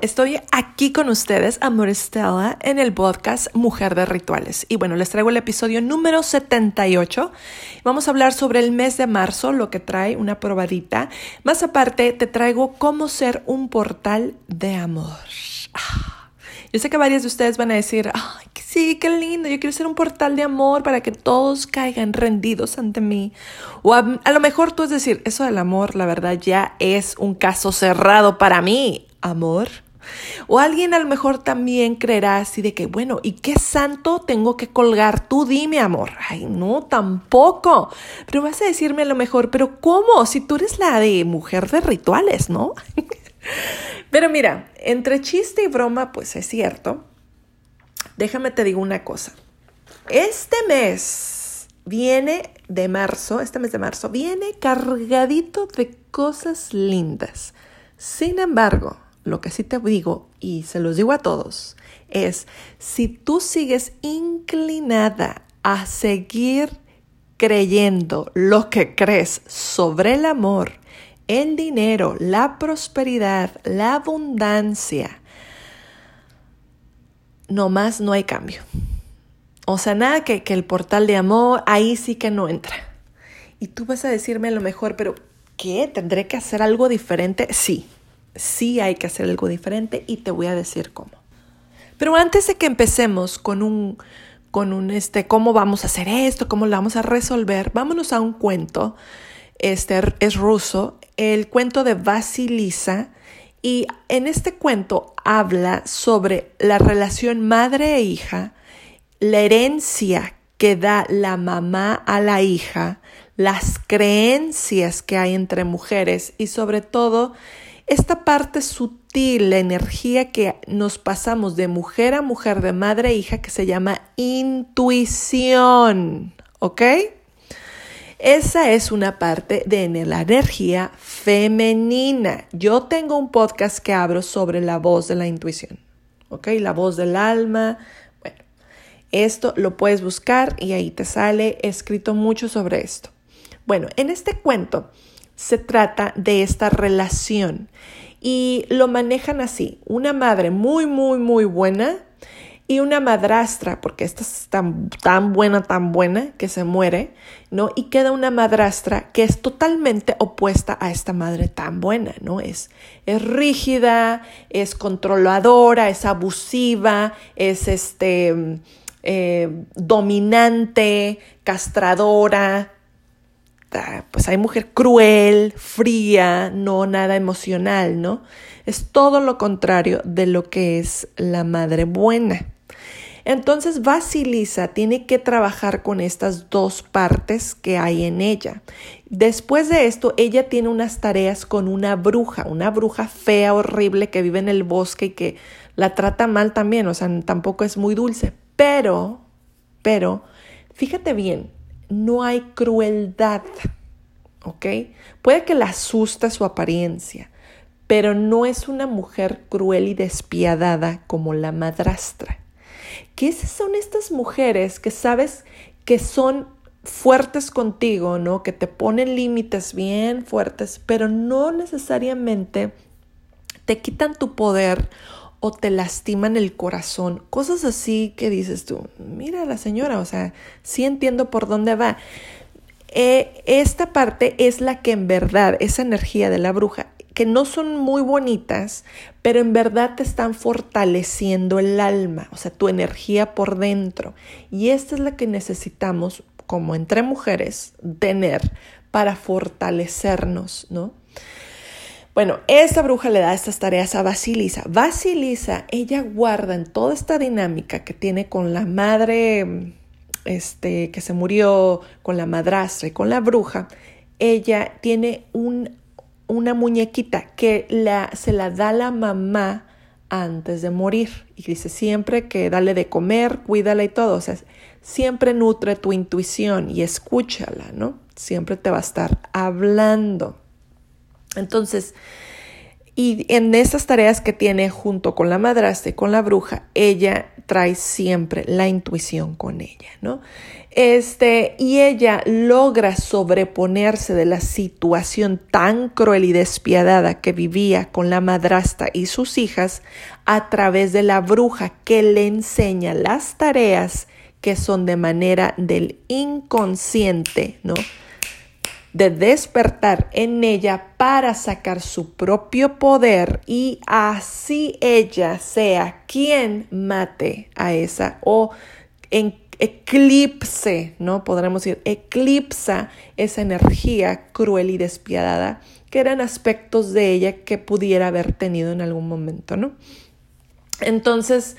Estoy aquí con ustedes, Amor Estela, en el podcast Mujer de Rituales. Y bueno, les traigo el episodio número 78. Vamos a hablar sobre el mes de marzo, lo que trae una probadita. Más aparte, te traigo cómo ser un portal de amor. Ah, yo sé que varios de ustedes van a decir, ay, sí, qué lindo, yo quiero ser un portal de amor para que todos caigan rendidos ante mí. O a, a lo mejor tú es decir, eso del amor, la verdad, ya es un caso cerrado para mí. Amor o alguien a lo mejor también creerá así de que, bueno, ¿y qué santo tengo que colgar? Tú dime, amor. Ay, no, tampoco. Pero vas a decirme a lo mejor, pero ¿cómo? Si tú eres la de mujer de rituales, ¿no? pero mira, entre chiste y broma, pues es cierto. Déjame te digo una cosa. Este mes viene de marzo, este mes de marzo, viene cargadito de cosas lindas. Sin embargo, lo que sí te digo, y se los digo a todos, es si tú sigues inclinada a seguir creyendo lo que crees sobre el amor, el dinero, la prosperidad, la abundancia, nomás no hay cambio. O sea, nada que, que el portal de amor, ahí sí que no entra. Y tú vas a decirme a lo mejor, pero ¿qué? ¿Tendré que hacer algo diferente? Sí, sí hay que hacer algo diferente y te voy a decir cómo. Pero antes de que empecemos con un, con un, este, cómo vamos a hacer esto, cómo lo vamos a resolver, vámonos a un cuento, este es ruso, el cuento de Vasilisa, y en este cuento habla sobre la relación madre e hija, la herencia que da la mamá a la hija, las creencias que hay entre mujeres y sobre todo esta parte sutil, la energía que nos pasamos de mujer a mujer, de madre a hija, que se llama intuición, ¿ok? Esa es una parte de la energía femenina. Yo tengo un podcast que abro sobre la voz de la intuición, ¿ok? La voz del alma. Bueno, esto lo puedes buscar y ahí te sale escrito mucho sobre esto. Bueno, en este cuento se trata de esta relación y lo manejan así, una madre muy, muy, muy buena y una madrastra, porque esta es tan, tan buena, tan buena que se muere, ¿no? Y queda una madrastra que es totalmente opuesta a esta madre tan buena, ¿no? Es, es rígida, es controladora, es abusiva, es este, eh, dominante, castradora, pues hay mujer cruel, fría, no nada emocional, ¿no? Es todo lo contrario de lo que es la madre buena. Entonces Basilisa tiene que trabajar con estas dos partes que hay en ella. Después de esto, ella tiene unas tareas con una bruja, una bruja fea, horrible, que vive en el bosque y que la trata mal también, o sea, tampoco es muy dulce. Pero, pero, fíjate bien, no hay crueldad, ¿ok? Puede que la asusta su apariencia, pero no es una mujer cruel y despiadada como la madrastra. ¿Qué son estas mujeres que sabes que son fuertes contigo, ¿no? Que te ponen límites bien fuertes, pero no necesariamente te quitan tu poder o te lastiman el corazón, cosas así que dices tú, mira la señora, o sea, sí entiendo por dónde va. Eh, esta parte es la que en verdad, esa energía de la bruja, que no son muy bonitas, pero en verdad te están fortaleciendo el alma, o sea, tu energía por dentro. Y esta es la que necesitamos, como entre mujeres, tener para fortalecernos, ¿no? Bueno, esta bruja le da estas tareas a Basilisa. Basilisa, ella guarda en toda esta dinámica que tiene con la madre este, que se murió, con la madrastra y con la bruja, ella tiene un, una muñequita que la, se la da la mamá antes de morir. Y dice siempre que dale de comer, cuídala y todo. O sea, siempre nutre tu intuición y escúchala, ¿no? Siempre te va a estar hablando. Entonces, y en esas tareas que tiene junto con la madrastra y con la bruja, ella trae siempre la intuición con ella, ¿no? Este, y ella logra sobreponerse de la situación tan cruel y despiadada que vivía con la madrastra y sus hijas a través de la bruja que le enseña las tareas que son de manera del inconsciente, ¿no? De despertar en ella para sacar su propio poder y así ella sea quien mate a esa o en eclipse, ¿no? Podremos decir, eclipsa esa energía cruel y despiadada que eran aspectos de ella que pudiera haber tenido en algún momento, ¿no? Entonces,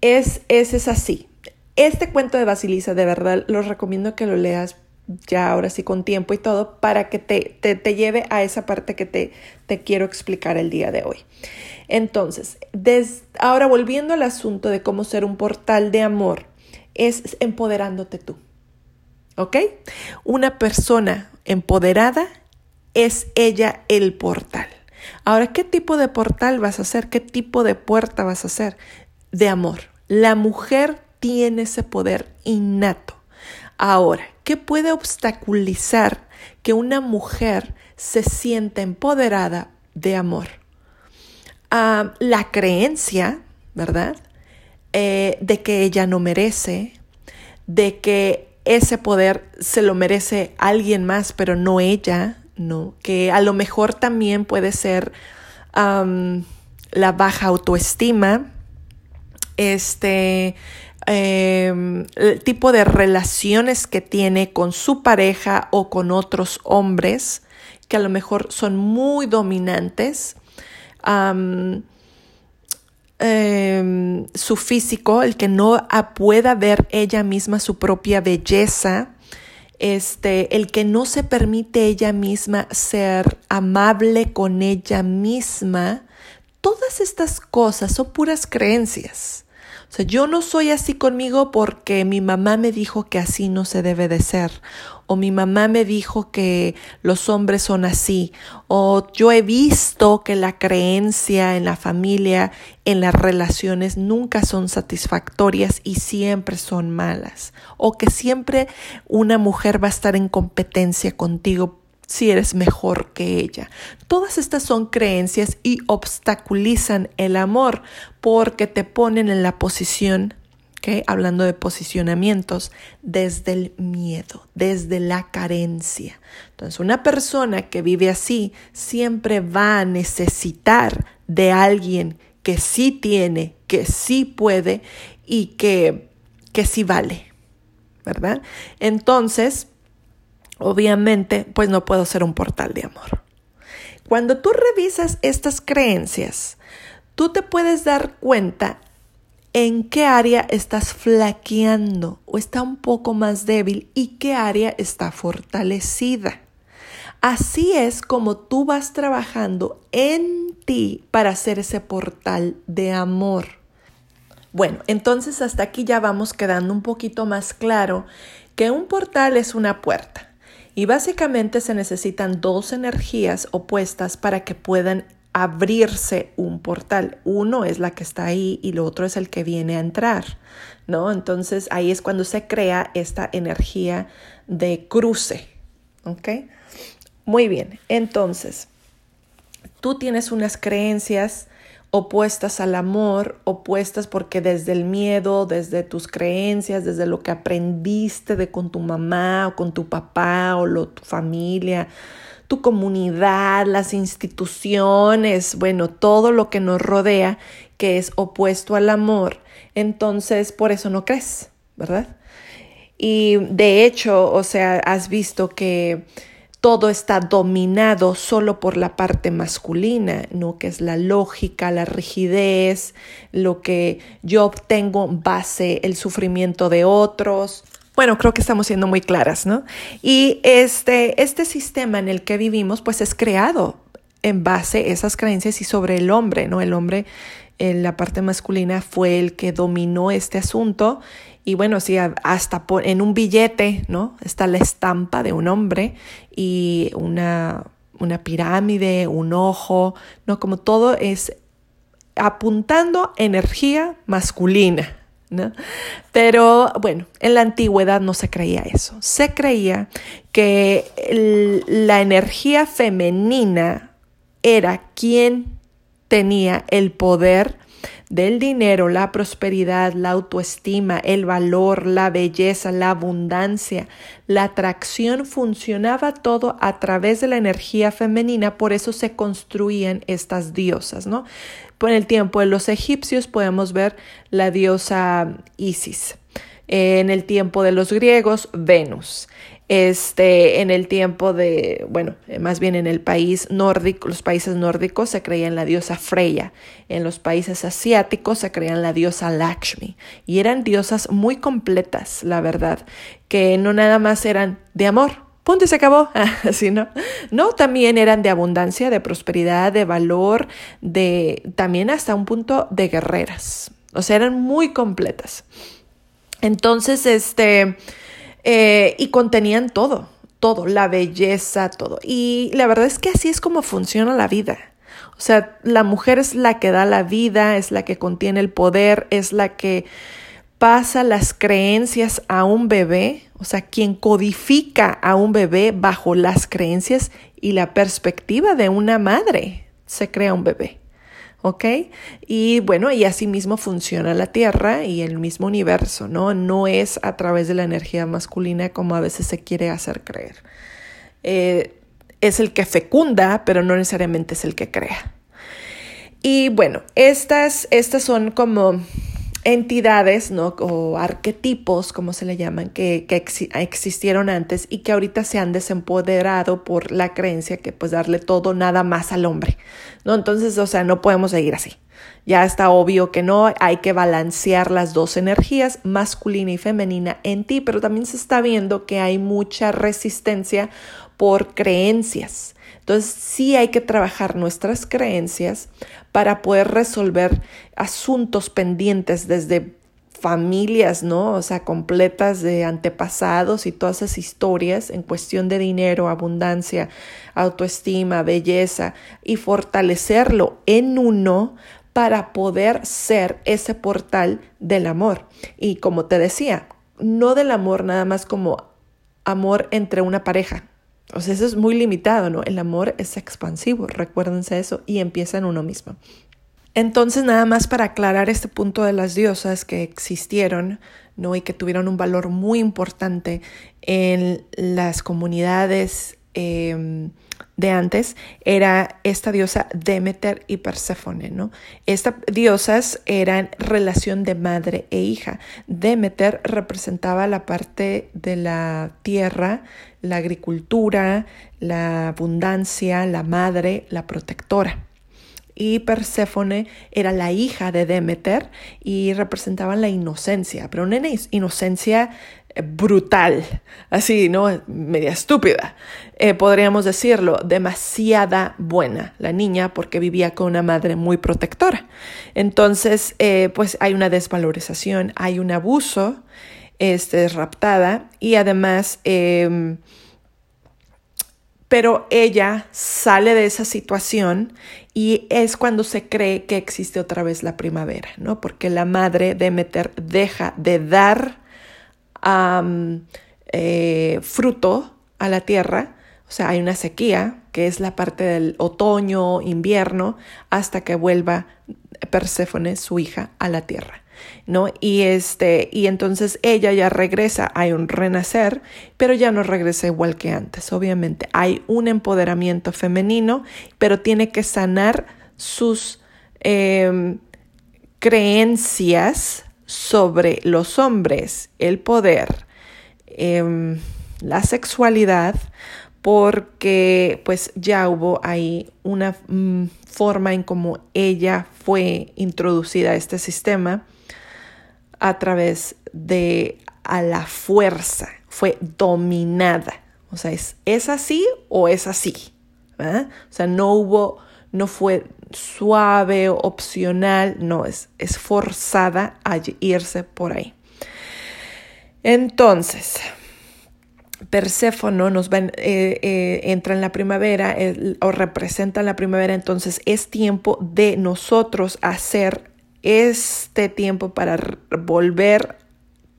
es, es, es así. Este cuento de Basilisa, de verdad, los recomiendo que lo leas ya ahora sí con tiempo y todo, para que te, te, lleve a esa parte que te, te, quiero explicar el día de hoy. Entonces, ahora volviendo al asunto de cómo ser un portal de amor, es empoderándote tú. ¿Ok? Una persona empoderada es ella el portal. Ahora, ¿qué tipo de portal vas a hacer? ¿Qué tipo de puerta vas a hacer? De amor. La mujer tiene ese poder innato. Ahora, ¿qué puede obstaculizar que una mujer se sienta empoderada de amor? Ah, la creencia, ¿verdad? Eh, de que ella no merece, de que ese poder se lo merece alguien más, pero no ella, ¿no? Que a lo mejor también puede ser la baja autoestima, este, Em, el tipo de relaciones que tiene con su pareja o con otros hombres que a lo mejor son muy dominantes. Em, su físico, el que no pueda ver ella misma su propia belleza, este, el que no se permite ella misma ser amable con ella misma, todas estas cosas son puras creencias. O sea, yo no soy así conmigo porque mi mamá me dijo que así no se debe de ser, o mi mamá me dijo que los hombres son así, o yo he visto que la creencia en la familia, en las relaciones nunca son satisfactorias y siempre son malas, o que siempre una mujer va a estar en competencia contigo si eres mejor que ella. Todas estas son creencias y obstaculizan el amor porque te ponen en la posición, hablando de posicionamientos, desde el miedo, desde la carencia. Entonces, una persona que vive así siempre va a necesitar de alguien que sí tiene, que sí puede y que, que sí vale, ¿verdad? Entonces, obviamente, pues no puedo ser un portal de amor. Cuando tú revisas estas creencias, tú te puedes dar cuenta en qué área estás flaqueando o está un poco más débil y qué área está fortalecida. Así es como tú vas trabajando en ti para hacer ese portal de amor. Bueno, entonces hasta aquí ya vamos quedando un poquito más claro que un portal es una puerta. Y básicamente se necesitan dos energías opuestas para que puedan abrirse un portal. Uno es la que está ahí y lo otro es el que viene a entrar, ¿no? Entonces ahí es cuando se crea esta energía de cruce, ¿ok? Muy bien, entonces, tú tienes unas creencias opuestas al amor, opuestas porque desde el miedo, desde tus creencias, desde lo que aprendiste de con tu mamá o con tu papá o lo, tu familia, tu comunidad, las instituciones, bueno, todo lo que nos rodea que es opuesto al amor, entonces por eso no crees, ¿verdad? Y de hecho, o sea, has visto que todo está dominado solo por la parte masculina, ¿no? Que es la lógica, la rigidez, lo que yo obtengo base el sufrimiento de otros. Bueno, creo que estamos siendo muy claras, ¿no? Y este, este sistema en el que vivimos, pues es creado en base a esas creencias y sobre el hombre, ¿no? El hombre, en la parte masculina, fue el que dominó este asunto y bueno, sí, hasta en un billete, ¿no? Está la estampa de un hombre y una, una pirámide, un ojo, ¿no? Como todo es apuntando energía masculina, ¿no? Pero bueno, en la antigüedad no se creía eso. Se creía que la energía femenina era quien tenía el poder del dinero, la prosperidad, la autoestima, el valor, la belleza, la abundancia, la atracción, funcionaba todo a través de la energía femenina, por eso se construían estas diosas, ¿no? En el tiempo de los egipcios podemos ver la diosa Isis. En el tiempo de los griegos, Venus este, en el tiempo de, bueno, más bien en el país nórdico, los países nórdicos se creía en la diosa Freya, en los países asiáticos se creía en la diosa Lakshmi, y eran diosas muy completas, la verdad, que no nada más eran de amor, punto y se acabó, así no, no, también eran de abundancia, de prosperidad, de valor, de, también hasta un punto de guerreras, o sea, eran muy completas. Entonces, este, eh, y contenían todo, todo, la belleza, todo. Y la verdad es que así es como funciona la vida. O sea, la mujer es la que da la vida, es la que contiene el poder, es la que pasa las creencias a un bebé, o sea, quien codifica a un bebé bajo las creencias y la perspectiva de una madre, se crea un bebé. ¿Ok? Y bueno, y así mismo funciona la Tierra y el mismo universo, ¿no? No es a través de la energía masculina como a veces se quiere hacer creer. Eh, es el que fecunda, pero no necesariamente es el que crea. Y bueno, estas, estas son como entidades, ¿no? O arquetipos, como se le llaman, que, que existieron antes y que ahorita se han desempoderado por la creencia que pues darle todo nada más al hombre, ¿no? Entonces, o sea, no podemos seguir así. Ya está obvio que no, hay que balancear las dos energías, masculina y femenina, en ti, pero también se está viendo que hay mucha resistencia por creencias. Entonces sí hay que trabajar nuestras creencias para poder resolver asuntos pendientes desde familias, ¿no? O sea, completas de antepasados y todas esas historias en cuestión de dinero, abundancia, autoestima, belleza y fortalecerlo en uno para poder ser ese portal del amor. Y como te decía, no del amor nada más como amor entre una pareja, o sea, eso es muy limitado, ¿no? El amor es expansivo, recuérdense eso, y empieza en uno mismo. Entonces, nada más para aclarar este punto de las diosas que existieron, ¿no? Y que tuvieron un valor muy importante en las comunidades em, de antes, era esta diosa Demeter y Perséfone, ¿no? Estas diosas eran relación de madre e hija. Demeter representaba la parte de la tierra, la agricultura, la abundancia, la madre, la protectora. Y Perséfone era la hija de Demeter y representaban la inocencia, pero una inocencia brutal, así, ¿no? Media estúpida, eh, podríamos decirlo, demasiada buena la niña porque vivía con una madre muy protectora. Entonces, eh, pues hay una desvalorización, hay un abuso este, raptada y además, em, pero ella sale de esa situación y es cuando se cree que existe otra vez la primavera, ¿no? Porque la madre Demeter deja de dar eh, fruto a la tierra, o sea, hay una sequía, que es la parte del otoño, invierno, hasta que vuelva Perséfone, su hija, a la tierra. ¿no? Y este, y entonces ella ya regresa, hay un renacer, pero ya no regresa igual que antes, obviamente. Hay un empoderamiento femenino, pero tiene que sanar sus em, creencias sobre los hombres, el poder, em, la sexualidad, porque pues ya hubo ahí una mm, forma en cómo ella fue introducida a este sistema a través de a la fuerza, fue dominada. O sea, es, es así o es así. O sea, no hubo, no fue suave, opcional, no, es, es forzada a irse por ahí. Entonces, Perséfono nos eh, eh, entra en la primavera o representa la primavera, entonces es tiempo de nosotros hacer este tiempo para volver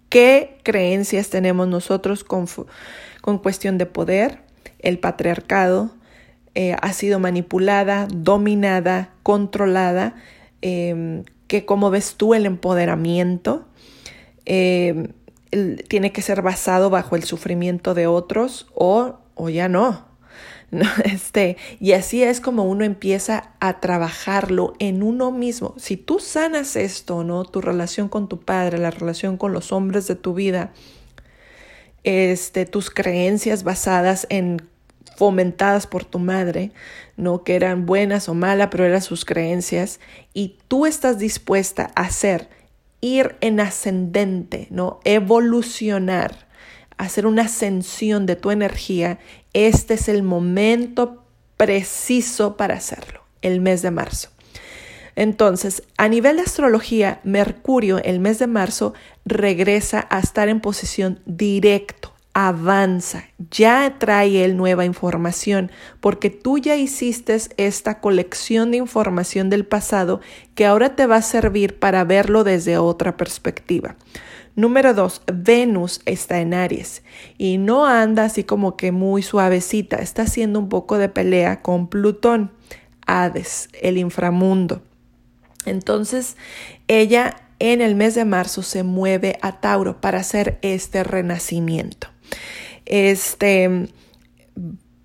qué creencias tenemos nosotros con, con cuestión de poder, el patriarcado, eh, ha sido manipulada, dominada, controlada, em, que como ves tú el empoderamiento em, tiene que ser basado bajo el sufrimiento de otros o, o ya no. ¿no? Este, y así es como uno empieza a trabajarlo en uno mismo. Si tú sanas esto, ¿no? Tu relación con tu padre, la relación con los hombres de tu vida, este, tus creencias basadas en fomentadas por tu madre, no que eran buenas o malas, pero eran sus creencias, y tú estás dispuesta a hacer, ir en ascendente, ¿no? Evolucionar, hacer una ascensión de tu energía, este es el momento preciso para hacerlo, el mes de marzo. Entonces, a nivel de astrología, Mercurio el mes de marzo regresa a estar en posición directo avanza, ya trae él nueva información, porque tú ya hiciste esta colección de información del pasado que ahora te va a servir para verlo desde otra perspectiva. Número dos, Venus está en Aries y no anda así como que muy suavecita, está haciendo un poco de pelea con Plutón, Hades, el inframundo. Entonces, ella en el mes de marzo se mueve a Tauro para hacer este renacimiento. Este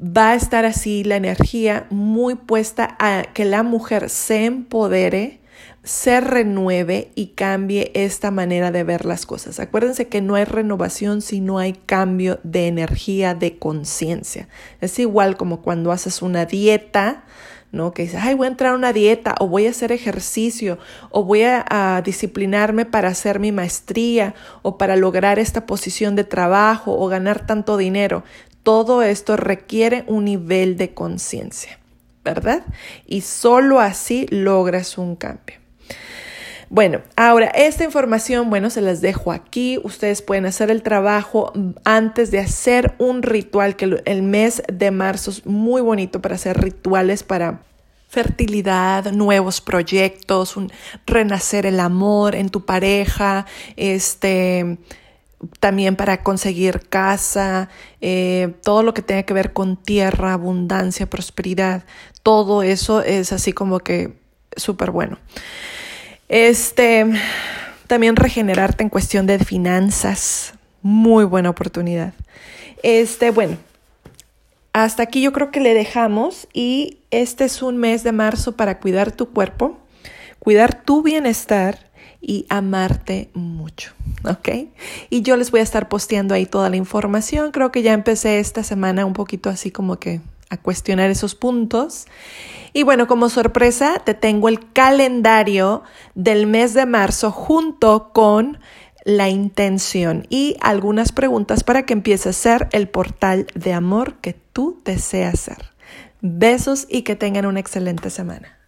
va a estar así la energía muy puesta a que la mujer se empodere, se renueve y cambie esta manera de ver las cosas. Acuérdense que no hay renovación si no hay cambio de energía, de conciencia. Es igual como cuando haces una dieta, ¿no? Que dices, ay, voy a entrar a una dieta o voy a hacer ejercicio o voy a, disciplinarme para hacer mi maestría o para lograr esta posición de trabajo o ganar tanto dinero. Todo esto requiere un nivel de conciencia, ¿verdad? Y solo así logras un cambio. Bueno, ahora esta información, bueno, se las dejo aquí. Ustedes pueden hacer el trabajo antes de hacer un ritual, que el mes de marzo es muy bonito para hacer rituales para fertilidad, nuevos proyectos, renacer el amor en tu pareja, este, también para conseguir casa, eh, todo lo que tenga que ver con tierra, abundancia, prosperidad, todo eso es así como que súper bueno. Este, también regenerarte en cuestión de finanzas, muy buena oportunidad. Este, bueno, hasta aquí yo creo que le dejamos y este es un mes de marzo para cuidar tu cuerpo, cuidar tu bienestar y amarte mucho, ¿ok? Y yo les voy a estar posteando ahí toda la información. Creo que ya empecé esta semana un poquito así como que a cuestionar esos puntos. Y bueno, como sorpresa, te tengo el calendario del mes de marzo junto con la intención y algunas preguntas para que empieces a ser el portal de amor que tú deseas ser. Besos y que tengan una excelente semana.